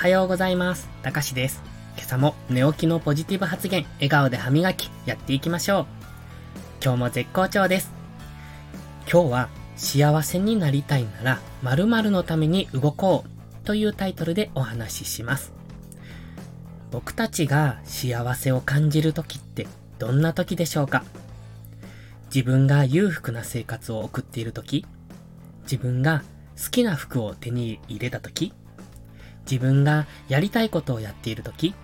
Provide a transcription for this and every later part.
はようございます。たかしです。今朝も寝起きのポジティブ発言、笑顔で歯磨き、やっていきましょう。今日も絶好調です。今日は、幸せになりたいなら、〇〇のために動こうというタイトルでお話しします。僕たちが幸せを感じる時ってどんな時でしょうか？自分が裕福な生活を送っている時自分が好きな服を手に入れた時自分がやりたいことをやっている時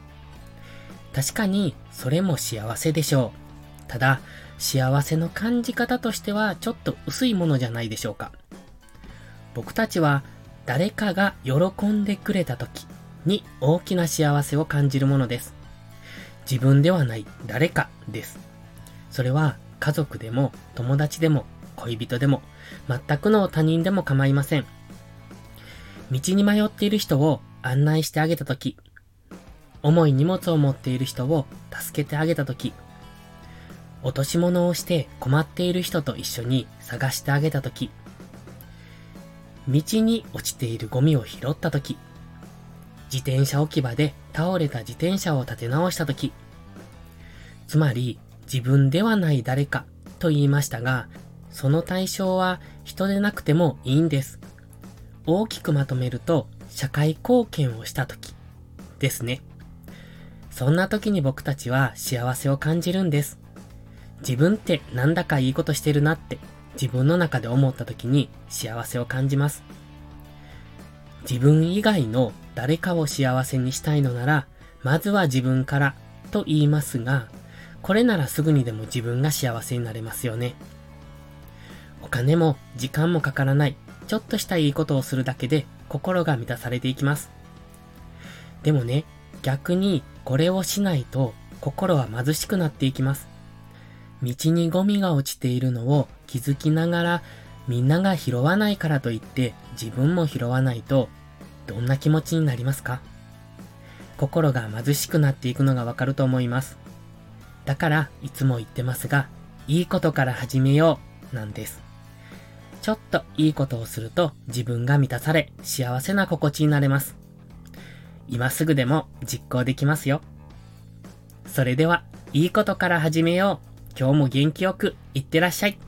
確かにそれも幸せでしょう。ただ、幸せの感じ方としてはちょっと薄いものじゃないでしょうか。僕たちは誰かが喜んでくれた時に大きな幸せを感じるものです。自分ではない誰かです。それは家族でも友達でも恋人でも全くの他人でも構いません。道に迷っている人を案内してあげたとき、重い荷物を持っている人を助けてあげたとき、落とし物をして困っている人と一緒に探してあげたとき、道に落ちているゴミを拾ったとき、自転車置き場で倒れた自転車を立て直したとき、つまり自分ではない誰かと言いましたが、その対象は人でなくてもいいんです。大きくまとめると、社会貢献をした時ですね。そんな時に僕たちは幸せを感じるんです。自分ってなんだかいいことしてるなって自分の中で思った時に幸せを感じます。自分以外の誰かを幸せにしたいのなら、まずは自分からと言いますが、これならすぐにでも自分が幸せになれますよね。お金も時間もかからない、ちょっとしたいいことをするだけで心が満たされていきます。でもね、逆にこれをしないと心は貧しくなっていきます。道にゴミが落ちているのを気づきながらみんなが拾わないからといって自分も拾わないとどんな気持ちになりますか？心が貧しくなっていくのがわかると思います。だからいつも言ってますが、いいことから始めようなんです。ちょっといいことをすると自分が満たされ幸せな心地になれます。今すぐでも実行できますよ。それでは、いいことから始めよう。今日も元気よくいってらっしゃい。